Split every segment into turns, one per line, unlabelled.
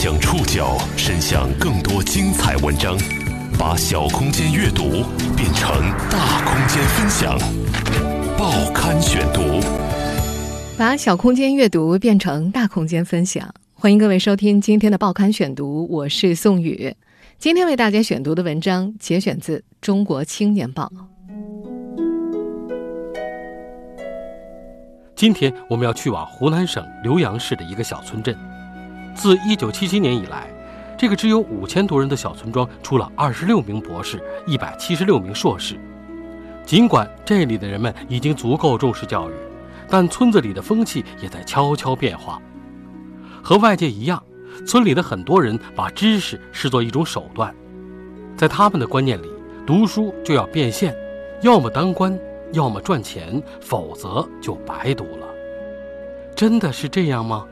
将触角伸向更多精彩文章，把小空间阅读变成大空间分享。报刊选读，
把小空间阅读变成大空间分享。欢迎各位收听今天的报刊选读，我是宋宇。今天为大家选读的文章节选自《中国青年报》。
今天我们要去往湖南省浏阳市的一个小村镇。自1977年以来，这个只有五千多人的小村庄出了26名博士、176名硕士。尽管这里的人们已经足够重视教育，但村子里的风气也在悄悄变化。和外界一样，村里的很多人把知识视作一种手段，在他们的观念里，读书就要变现，要么当官。要么赚钱，否则就白读了。真的是这样吗？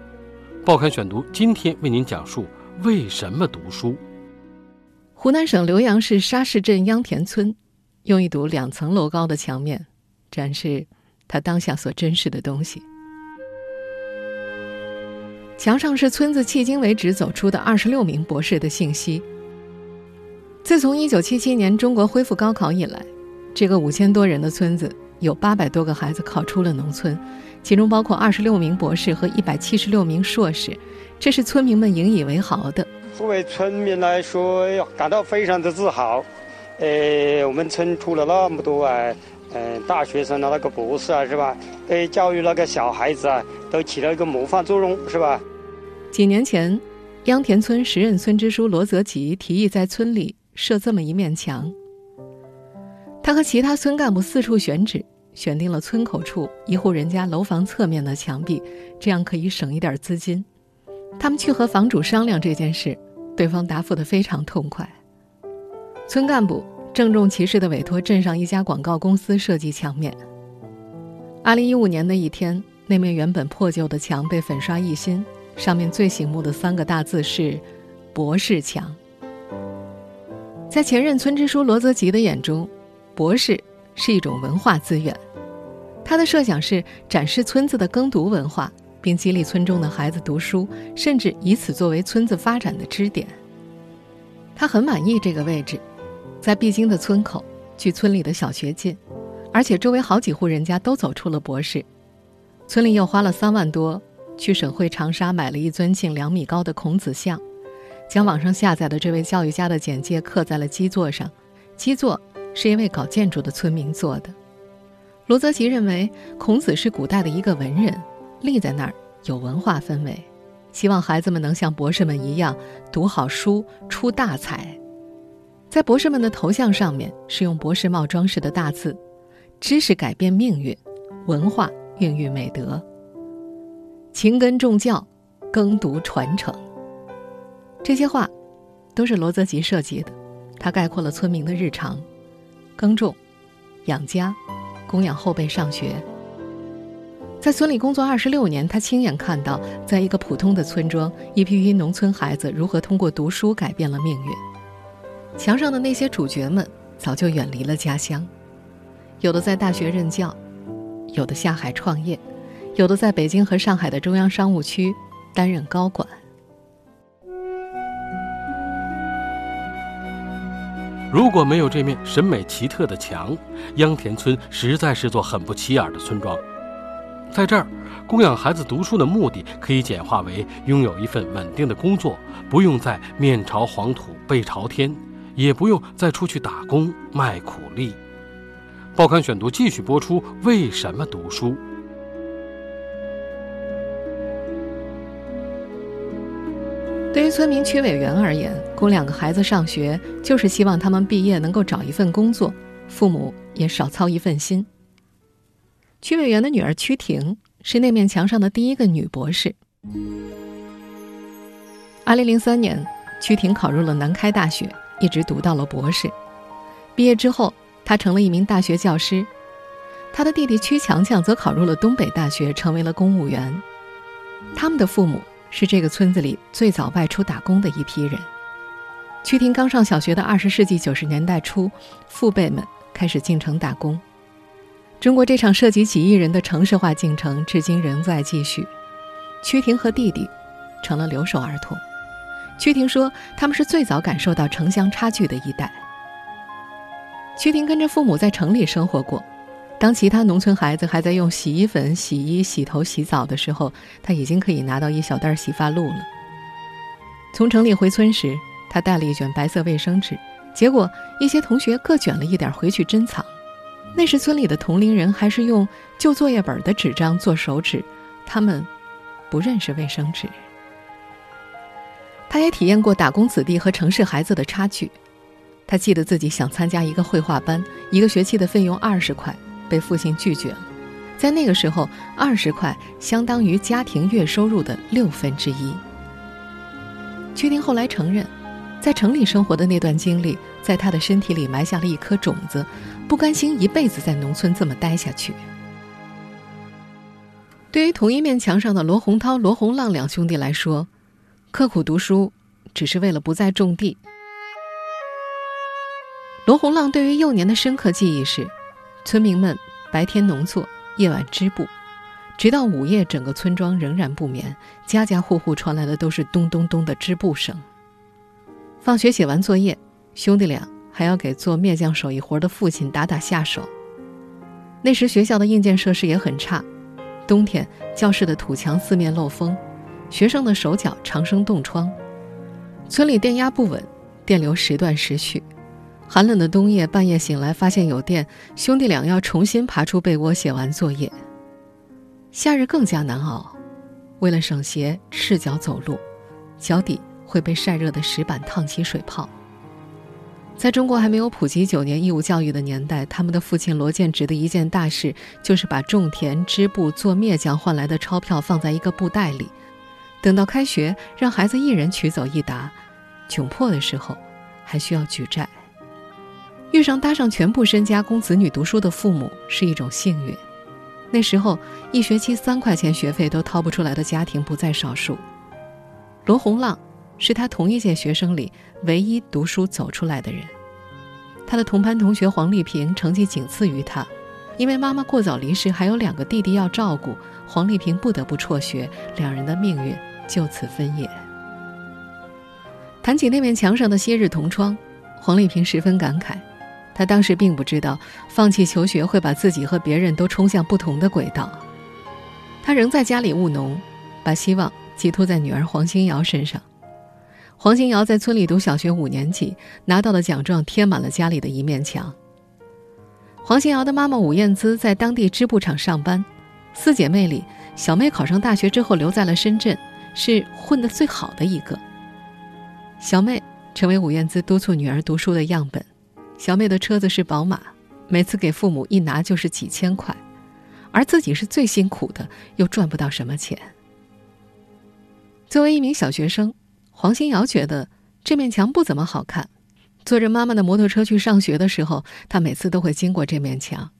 报刊选读今天为您讲述为什么读书。
湖南省浏阳市沙市镇秧田村，用一堵两层楼高的墙面，展示他当下所珍视的东西。墙上是村子迄今为止走出的二十六名博士的信息。自从一九七七年中国恢复高考以来。这个五千多人的村子，有八百多个孩子考出了农村，其中包括二十六名博士和一百七十六名硕士，这是村民们引以为豪的。
作为村民来说，感到非常的自豪。呃，我们村出了那么多啊，嗯，大学生的，那个博士啊，是吧？对教育那个小孩子啊，都起了一个模范作用，是吧？
几年前，秧田村时任村支书罗泽吉提议在村里设这么一面墙。他和其他村干部四处选址，选定了村口处一户人家楼房侧面的墙壁，这样可以省一点资金。他们去和房主商量这件事，对方答复的非常痛快。村干部郑重其事地委托镇上一家广告公司设计墙面。二零一五年的一天，那面原本破旧的墙被粉刷一新，上面最醒目的三个大字是“博士墙”。在前任村支书罗泽吉的眼中，博士是一种文化资源，他的设想是展示村子的耕读文化，并激励村中的孩子读书，甚至以此作为村子发展的支点。他很满意这个位置，在必经的村口，距村里的小学近，而且周围好几户人家都走出了博士。村里又花了三万多去省会长沙买了一尊近两米高的孔子像，将网上下载的这位教育家的简介刻在了基座上，基座。是一位搞建筑的村民做的。罗泽吉认为，孔子是古代的一个文人，立在那儿有文化氛围，希望孩子们能像博士们一样读好书，出大才。在博士们的头像上面是用博士帽装饰的大字：“知识改变命运，文化孕育美德，勤耕重教，耕读传承。”这些话都是罗泽吉设计的，他概括了村民的日常。耕种、养家、供养后辈上学。在村里工作二十六年，他亲眼看到，在一个普通的村庄，一批批农村孩子如何通过读书改变了命运。墙上的那些主角们早就远离了家乡，有的在大学任教，有的下海创业，有的在北京和上海的中央商务区担任高管。
如果没有这面审美奇特的墙，秧田村实在是座很不起眼的村庄。在这儿，供养孩子读书的目的可以简化为拥有一份稳定的工作，不用再面朝黄土背朝天，也不用再出去打工卖苦力。报刊选读继续播出：为什么读书？
对于村民曲伟元而言，供两个孩子上学，就是希望他们毕业能够找一份工作，父母也少操一份心。曲伟元的女儿曲婷是那面墙上的第一个女博士。二零零三年，曲婷考入了南开大学，一直读到了博士。毕业之后，她成了一名大学教师。她的弟弟曲强强则考入了东北大学，成为了公务员。他们的父母。是这个村子里最早外出打工的一批人。曲婷刚上小学的二十世纪九十年代初，父辈们开始进城打工。中国这场涉及几亿人的城市化进程至今仍在继续。曲婷和弟弟成了留守儿童，曲婷说，他们是最早感受到城乡差距的一代。曲婷跟着父母在城里生活过，当其他农村孩子还在用洗衣粉洗衣、洗头、洗澡的时候，他已经可以拿到一小袋洗发露了。从城里回村时，他带了一卷白色卫生纸，结果一些同学各卷了一点回去珍藏。那时村里的同龄人还是用旧作业本的纸张做手纸，他们不认识卫生纸。他也体验过打工子弟和城市孩子的差距。他记得自己想参加一个绘画班，一个学期的费用二十块，被父亲拒绝了。在那个时候，二十块相当于家庭月收入的六分之一。曲婷后来承认，在城里生活的那段经历，在他的身体里埋下了一颗种子，不甘心一辈子在农村这么待下去。对于同一面墙上的罗洪涛、罗洪浪两兄弟来说，刻苦读书只是为了不再种地。罗洪浪对于幼年的深刻记忆是：村民们白天农作，夜晚织布，直到午夜，整个村庄仍然不眠，家家户户传来的都是咚咚咚的织布声。放学写完作业，兄弟俩还要给做篾匠手艺活的父亲打打下手。那时学校的硬件设施也很差，冬天教室的土墙四面漏风，学生的手脚常生冻疮。村里电压不稳，电流时断时续。寒冷的冬夜，半夜醒来发现有电，兄弟俩要重新爬出被窝写完作业。夏日更加难熬，为了省鞋，赤脚走路，脚底会被晒热的石板烫起水泡。在中国还没有普及九年义务教育的年代，他们的父亲罗建直的一件大事就是把种田、织布、做篾匠换来的钞票放在一个布袋里，等到开学，让孩子一人取走一沓。窘迫的时候，还需要举债。遇上搭上全部身家供子女读书的父母是一种幸运。那时候，一学期三块钱学费都掏不出来的家庭不在少数。罗洪浪是他同一届学生里唯一读书走出来的人。他的同班同学黄丽萍成绩仅次于他，因为妈妈过早离世，还有两个弟弟要照顾，黄丽萍不得不辍学，两人的命运就此分野。谈起那面墙上的昔日同窗，黄丽萍十分感慨。他当时并不知道，放弃求学会把自己和别人都冲向不同的轨道。他仍在家里务农，把希望寄托在女儿黄新瑶身上。黄新瑶在村里读小学五年级，拿到的奖状贴满了家里的一面墙。黄新瑶的妈妈武燕姿在当地织布厂上班，四姐妹里，小妹考上大学之后留在了深圳，是混得最好的一个。小妹成为武燕姿督促女儿读书的样本。小妹的车子是宝马，每次给父母一拿就是几千块，而自己是最辛苦的，又赚不到什么钱。作为一名小学生，黄新瑶觉得这面墙不怎么好看。坐着妈妈的摩托车去上学的时候，她每次都会经过这面墙。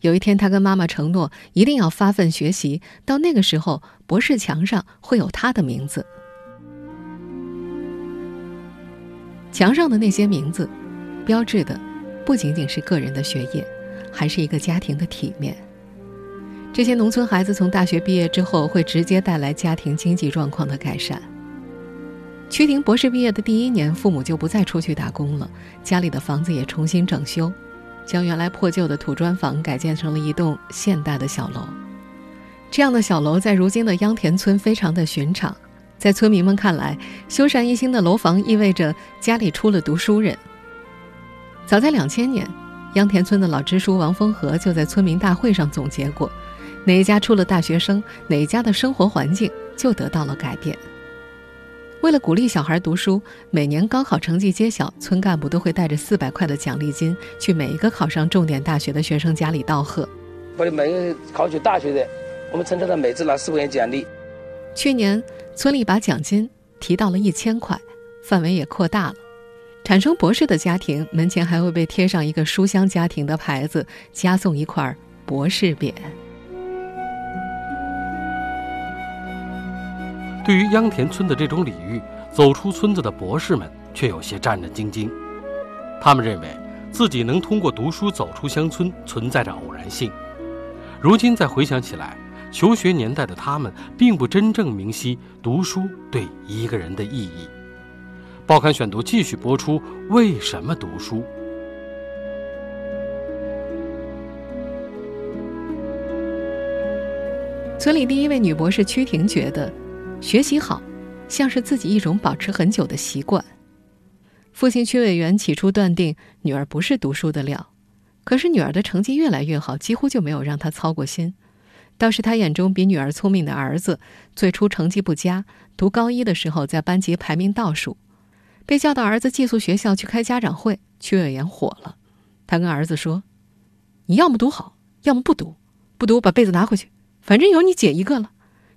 有一天，她跟妈妈承诺一定要发奋学习，到那个时候，博士墙上会有她的名字。墙上的那些名字。标志的不仅仅是个人的学业，还是一个家庭的体面。这些农村孩子从大学毕业之后，会直接带来家庭经济状况的改善。曲婷博士毕业的第一年，父母就不再出去打工了，家里的房子也重新整修，将原来破旧的土砖房改建成了一栋现代的小楼。这样的小楼在如今的秧田村非常的寻常，在村民们看来，修缮一新的楼房意味着家里出了读书人。早在两千年，秧田村的老支书王风和就在村民大会上总结过：哪一家出了大学生，哪一家的生活环境就得到了改变。为了鼓励小孩读书，每年高考成绩揭晓，村干部都会带着四百块的奖励金去每一个考上重点大学的学生家里道贺。
为了每个考取大学的，我们村上的每次拿四块钱奖励。
去年，村里把奖金提到了一千块，范围也扩大了。产生博士的家庭门前还会被贴上一个书香家庭的牌子，加送一块博士匾。
对于秧田村的这种礼遇，走出村子的博士们却有些战战兢兢。他们认为自己能通过读书走出乡村存在着偶然性。如今再回想起来，求学年代的他们并不真正明晰读书对一个人的意义。报刊选读继续播出：为什么读书？
村里第一位女博士曲婷觉得，学习好，像是自己一种保持很久的习惯。父亲曲委员起初断定女儿不是读书的料，可是女儿的成绩越来越好，几乎就没有让他操过心。倒是他眼中比女儿聪明的儿子，最初成绩不佳，读高一的时候在班级排名倒数，被叫到儿子寄宿学校去开家长会，曲委员火了。他跟儿子说：“你要么读好，要么不读，不读把被子拿回去。”反正有你姐一个了，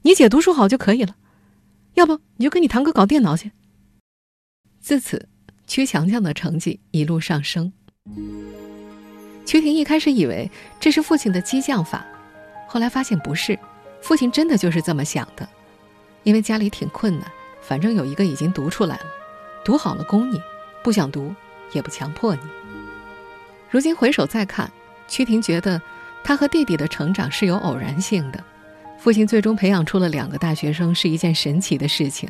你姐读书好就可以了，要不你就跟你堂哥搞电脑去。自此，曲强强的成绩一路上升。曲婷一开始以为这是父亲的激将法，后来发现不是，父亲真的就是这么想的。因为家里挺困难，反正有一个已经读出来了，读好了供你，不想读也不强迫你。如今回首再看，曲婷觉得。他和弟弟的成长是有偶然性的，父亲最终培养出了两个大学生是一件神奇的事情。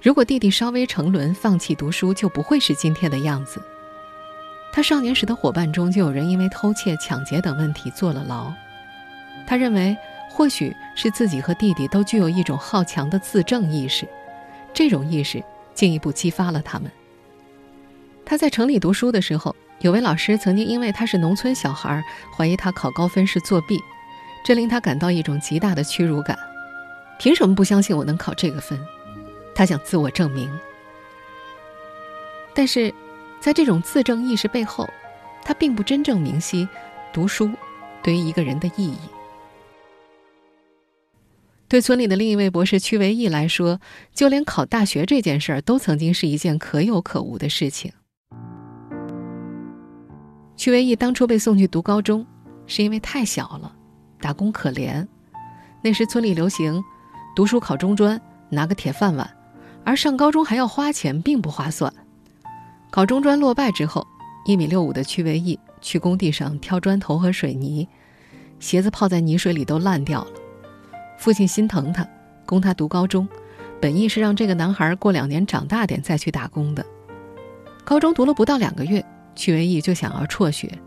如果弟弟稍微沉沦，放弃读书，就不会是今天的样子。他少年时的伙伴中就有人因为偷窃、抢劫等问题坐了牢。他认为，或许是自己和弟弟都具有一种好强的自证意识，这种意识进一步激发了他们。他在城里读书的时候。有位老师曾经因为他是农村小孩，怀疑他考高分是作弊，这令他感到一种极大的屈辱感。凭什么不相信我能考这个分？他想自我证明。但是，在这种自证意识背后，他并不真正明晰读书对于一个人的意义。对村里的另一位博士屈维义来说，就连考大学这件事儿都曾经是一件可有可无的事情。屈维义当初被送去读高中，是因为太小了，打工可怜。那时村里流行，读书考中专拿个铁饭碗，而上高中还要花钱，并不划算。考中专落败之后，一米六五的屈维义去工地上挑砖头和水泥，鞋子泡在泥水里都烂掉了。父亲心疼他，供他读高中，本意是让这个男孩过两年长大点再去打工的。高中读了不到两个月。屈维义就想要辍学，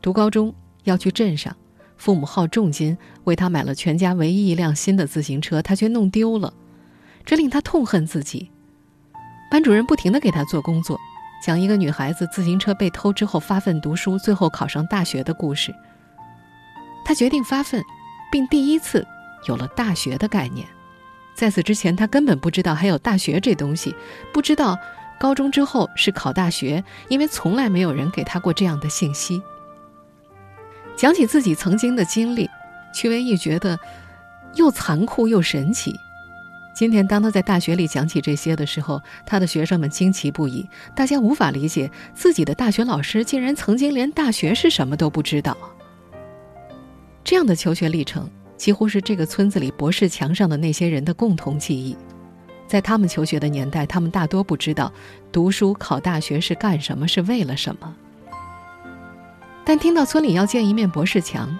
读高中要去镇上，父母耗重金为他买了全家唯一一辆新的自行车，他却弄丢了，这令他痛恨自己。班主任不停地给他做工作，讲一个女孩子自行车被偷之后发奋读书，最后考上大学的故事。他决定发奋，并第一次有了大学的概念。在此之前，他根本不知道还有大学这东西，不知道。高中之后是考大学，因为从来没有人给他过这样的信息。讲起自己曾经的经历，屈维义觉得又残酷又神奇。今天当他在大学里讲起这些的时候，他的学生们惊奇不已，大家无法理解自己的大学老师竟然曾经连大学是什么都不知道。这样的求学历程，几乎是这个村子里博士墙上的那些人的共同记忆。在他们求学的年代，他们大多不知道读书考大学是干什么，是为了什么。但听到村里要建一面博士墙，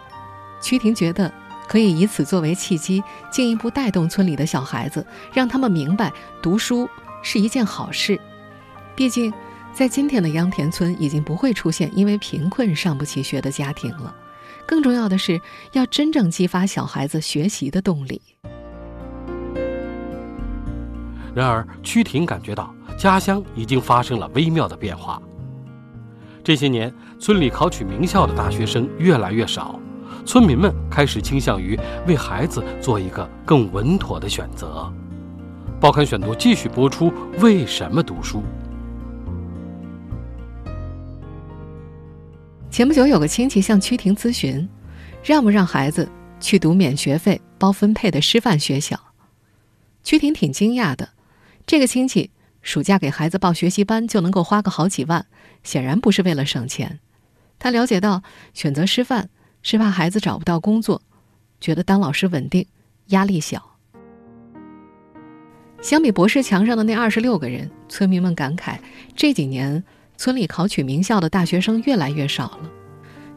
曲婷觉得可以以此作为契机，进一步带动村里的小孩子，让他们明白读书是一件好事。毕竟，在今天的秧田村，已经不会出现因为贫困上不起学的家庭了。更重要的是，要真正激发小孩子学习的动力。
然而，曲婷感觉到家乡已经发生了微妙的变化。这些年，村里考取名校的大学生越来越少，村民们开始倾向于为孩子做一个更稳妥的选择。报刊选读继续播出：为什么读书？
前不久，有个亲戚向曲婷咨询，让不让孩子去读免学费、包分配的师范学校。曲婷挺惊讶的。这个亲戚暑假给孩子报学习班就能够花个好几万，显然不是为了省钱。他了解到选择师范是怕孩子找不到工作，觉得当老师稳定，压力小。相比博士墙上的那二十六个人，村民们感慨这几年村里考取名校的大学生越来越少了。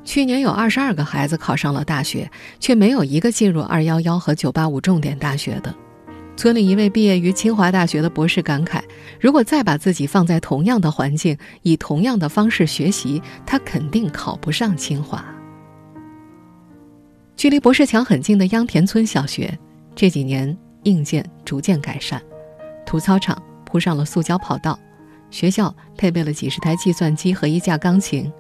去年有二十二个孩子考上了大学，却没有一个进入二幺幺和九八五重点大学的。村里一位毕业于清华大学的博士感慨：“如果再把自己放在同样的环境，以同样的方式学习，他肯定考不上清华。”距离博士墙很近的秧田村小学，这几年硬件逐渐改善，土操场铺上了塑胶跑道，学校配备了几十台计算机和一架钢琴。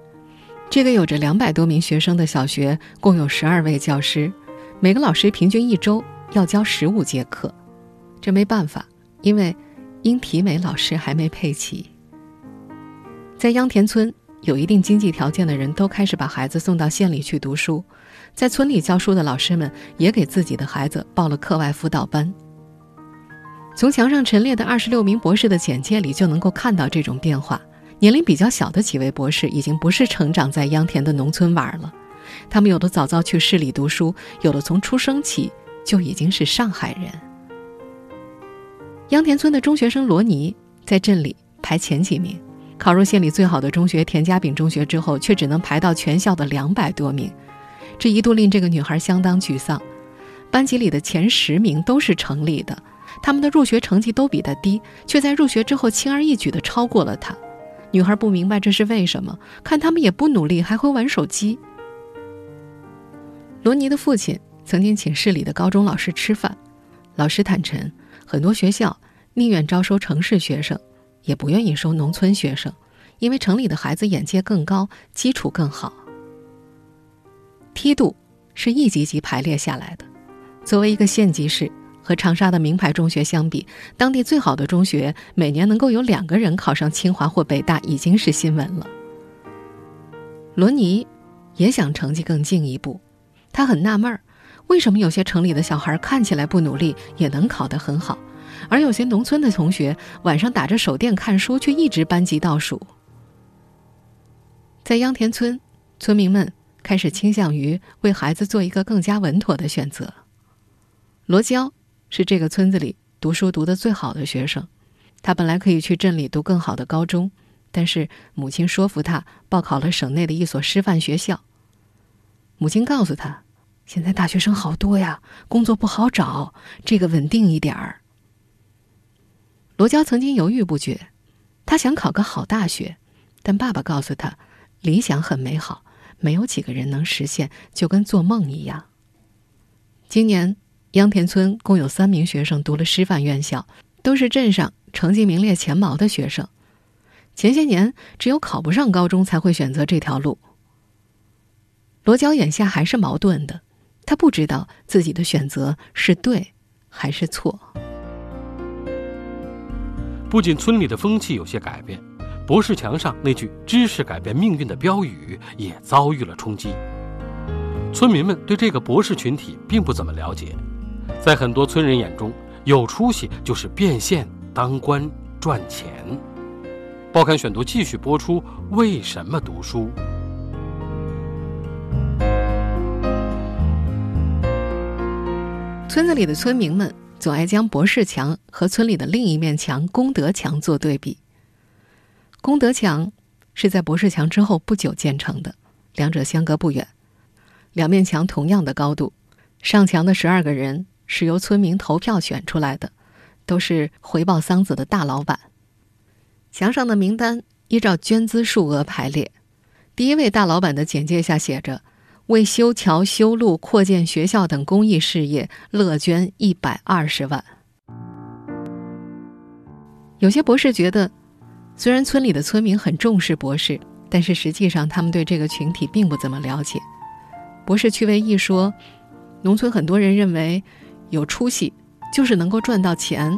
这个有着两百多名学生的小学，共有十二位教师，每个老师平均一周要教十五节课。这没办法，因为英体美老师还没配齐。在秧田村，有一定经济条件的人都开始把孩子送到县里去读书，在村里教书的老师们也给自己的孩子报了课外辅导班。从墙上陈列的二十六名博士的简介里就能够看到这种变化。年龄比较小的几位博士已经不是成长在秧田的农村娃儿了，他们有的早早去市里读书，有的从出生起就已经是上海人。秧田村的中学生罗尼在镇里排前几名，考入县里最好的中学田家炳中学之后，却只能排到全校的两百多名，这一度令这个女孩相当沮丧。班级里的前十名都是城里的，他们的入学成绩都比她低，却在入学之后轻而易举地超过了她。女孩不明白这是为什么，看他们也不努力，还会玩手机。罗尼的父亲曾经请市里的高中老师吃饭，老师坦诚，很多学校宁愿招收城市学生，也不愿意收农村学生，因为城里的孩子眼界更高，基础更好。梯度是一级级排列下来的，作为一个县级市。和长沙的名牌中学相比，当地最好的中学每年能够有两个人考上清华或北大，已经是新闻了。罗尼也想成绩更进一步，他很纳闷儿，为什么有些城里的小孩看起来不努力也能考得很好，而有些农村的同学晚上打着手电看书却一直班级倒数。在秧田村，村民们开始倾向于为孩子做一个更加稳妥的选择。罗娇。是这个村子里读书读得最好的学生，他本来可以去镇里读更好的高中，但是母亲说服他报考了省内的一所师范学校。母亲告诉他：“现在大学生好多呀，工作不好找，这个稳定一点儿。”罗娇曾经犹豫不决，他想考个好大学，但爸爸告诉他：“理想很美好，没有几个人能实现，就跟做梦一样。”今年。秧田村共有三名学生读了师范院校，都是镇上成绩名列前茅的学生。前些年，只有考不上高中才会选择这条路。罗娇眼下还是矛盾的，他不知道自己的选择是对还是错。
不仅村里的风气有些改变，博士墙上那句“知识改变命运”的标语也遭遇了冲击。村民们对这个博士群体并不怎么了解。在很多村人眼中，有出息就是变现、当官、赚钱。报刊选读继续播出：为什么读书？
村子里的村民们总爱将博士墙和村里的另一面墙功德墙做对比。功德墙是在博士墙之后不久建成的，两者相隔不远，两面墙同样的高度，上墙的十二个人。是由村民投票选出来的，都是回报桑梓的大老板。墙上的名单依照捐资数额排列，第一位大老板的简介下写着：“为修桥、修路、扩建学校等公益事业，乐捐一百二十万。”有些博士觉得，虽然村里的村民很重视博士，但是实际上他们对这个群体并不怎么了解。博士趣味一说，农村很多人认为。有出息，就是能够赚到钱。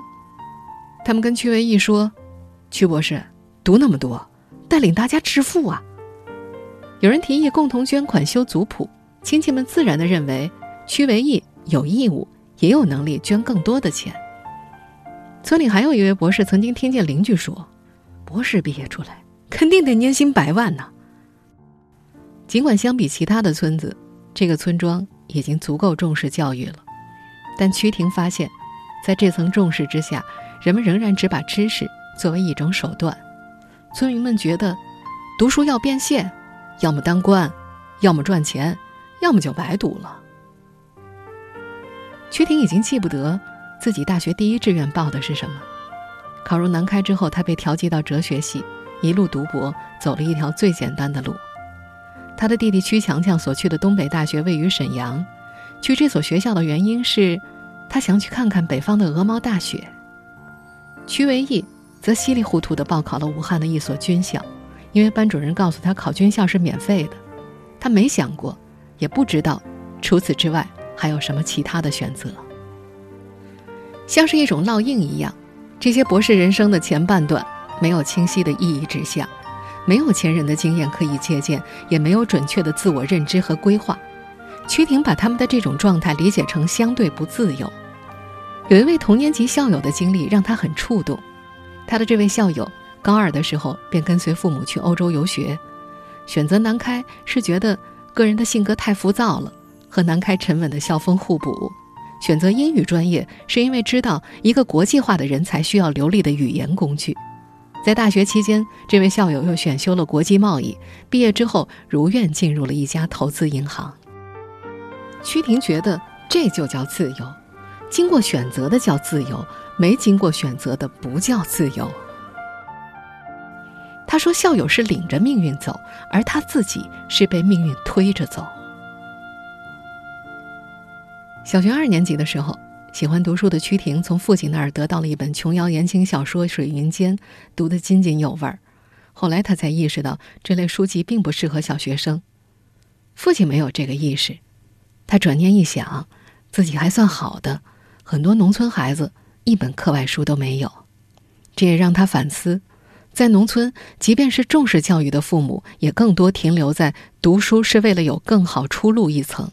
他们跟屈维义说：“屈博士，读那么多，带领大家致富啊！”有人提议共同捐款修族谱，亲戚们自然的认为屈维义有义务，也有能力捐更多的钱。村里还有一位博士曾经听见邻居说：“博士毕业出来，肯定得年薪百万呢。”尽管相比其他的村子，这个村庄已经足够重视教育了。但曲婷发现，在这层重视之下，人们仍然只把知识作为一种手段。村民们觉得，读书要变现，要么当官，要么赚钱，要么就白读了。曲婷已经记不得自己大学第一志愿报的是什么。考入南开之后，他被调剂到哲学系，一路读博，走了一条最简单的路。他的弟弟曲强强所去的东北大学位于沈阳，去这所学校的原因是，他想去看看北方的鹅毛大雪。曲维义则稀里糊涂地报考了武汉的一所军校，因为班主任告诉他考军校是免费的，他没想过，也不知道，除此之外还有什么其他的选择。像是一种烙印一样，这些博士人生的前半段没有清晰的意义指向。没有前人的经验可以借鉴，也没有准确的自我认知和规划。曲婷把他们的这种状态理解成相对不自由。有一位同年级校友的经历让他很触动。他的这位校友高二的时候便跟随父母去欧洲游学，选择南开是觉得个人的性格太浮躁了，和南开沉稳的校风互补；选择英语专业是因为知道一个国际化的人才需要流利的语言工具。在大学期间，这位校友又选修了国际贸易，毕业之后如愿进入了一家投资银行。曲婷觉得这就叫自由，经过选择的叫自由，没经过选择的不叫自由。他说：“校友是领着命运走，而他自己是被命运推着走。”小学二年级的时候。喜欢读书的曲婷从父亲那儿得到了一本琼瑶言情小说《水云间》，读得津津有味儿。后来他才意识到这类书籍并不适合小学生。父亲没有这个意识，他转念一想，自己还算好的，很多农村孩子一本课外书都没有。这也让他反思，在农村，即便是重视教育的父母，也更多停留在读书是为了有更好出路一层。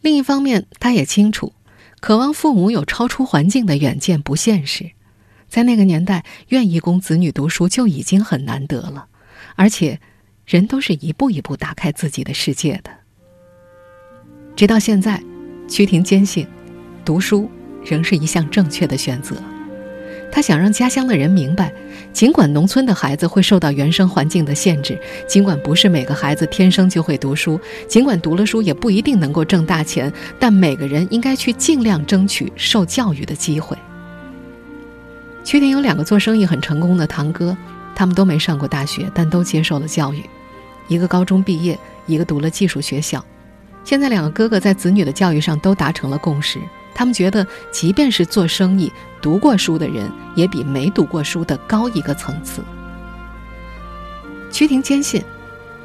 另一方面，他也清楚。渴望父母有超出环境的远见不现实，在那个年代，愿意供子女读书就已经很难得了。而且，人都是一步一步打开自己的世界的。直到现在，曲婷坚信，读书仍是一项正确的选择。他想让家乡的人明白，尽管农村的孩子会受到原生环境的限制，尽管不是每个孩子天生就会读书，尽管读了书也不一定能够挣大钱，但每个人应该去尽量争取受教育的机会。曲婷有两个做生意很成功的堂哥，他们都没上过大学，但都接受了教育，一个高中毕业，一个读了技术学校。现在两个哥哥在子女的教育上都达成了共识。他们觉得，即便是做生意、读过书的人，也比没读过书的高一个层次。曲婷坚信，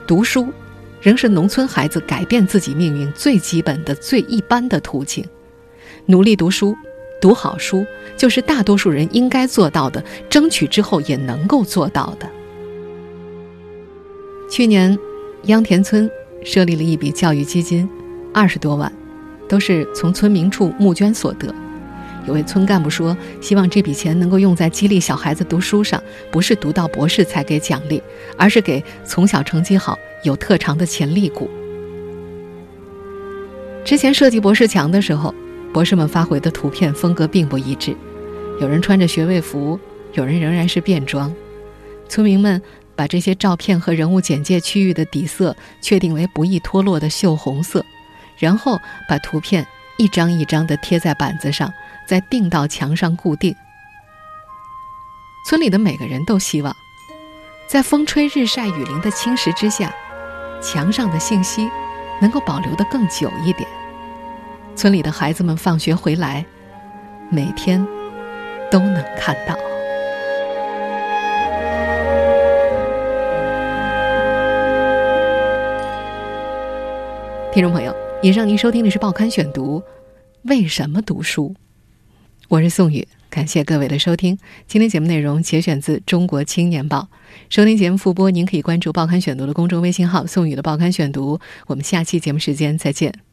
读书仍是农村孩子改变自己命运最基本的、最一般的途径。努力读书，读好书，就是大多数人应该做到的，争取之后也能够做到的。去年，秧田村设立了一笔教育基金，二十多万。都是从村民处募捐所得。有位村干部说：“希望这笔钱能够用在激励小孩子读书上，不是读到博士才给奖励，而是给从小成绩好、有特长的潜力股。”之前设计博士墙的时候，博士们发回的图片风格并不一致，有人穿着学位服，有人仍然是便装。村民们把这些照片和人物简介区域的底色确定为不易脱落的锈红色。然后把图片一张一张地贴在板子上，再钉到墙上固定。村里的每个人都希望，在风吹日晒雨淋的侵蚀之下，墙上的信息能够保留得更久一点。村里的孩子们放学回来，每天都能看到。听众朋友。以上您收听的是《报刊选读》，为什么读书？我是宋宇，感谢各位的收听。今天节目内容节选自《中国青年报》。收听节目复播，您可以关注《报刊选读》的公众微信号“宋宇的报刊选读”。我们下期节目时间再见。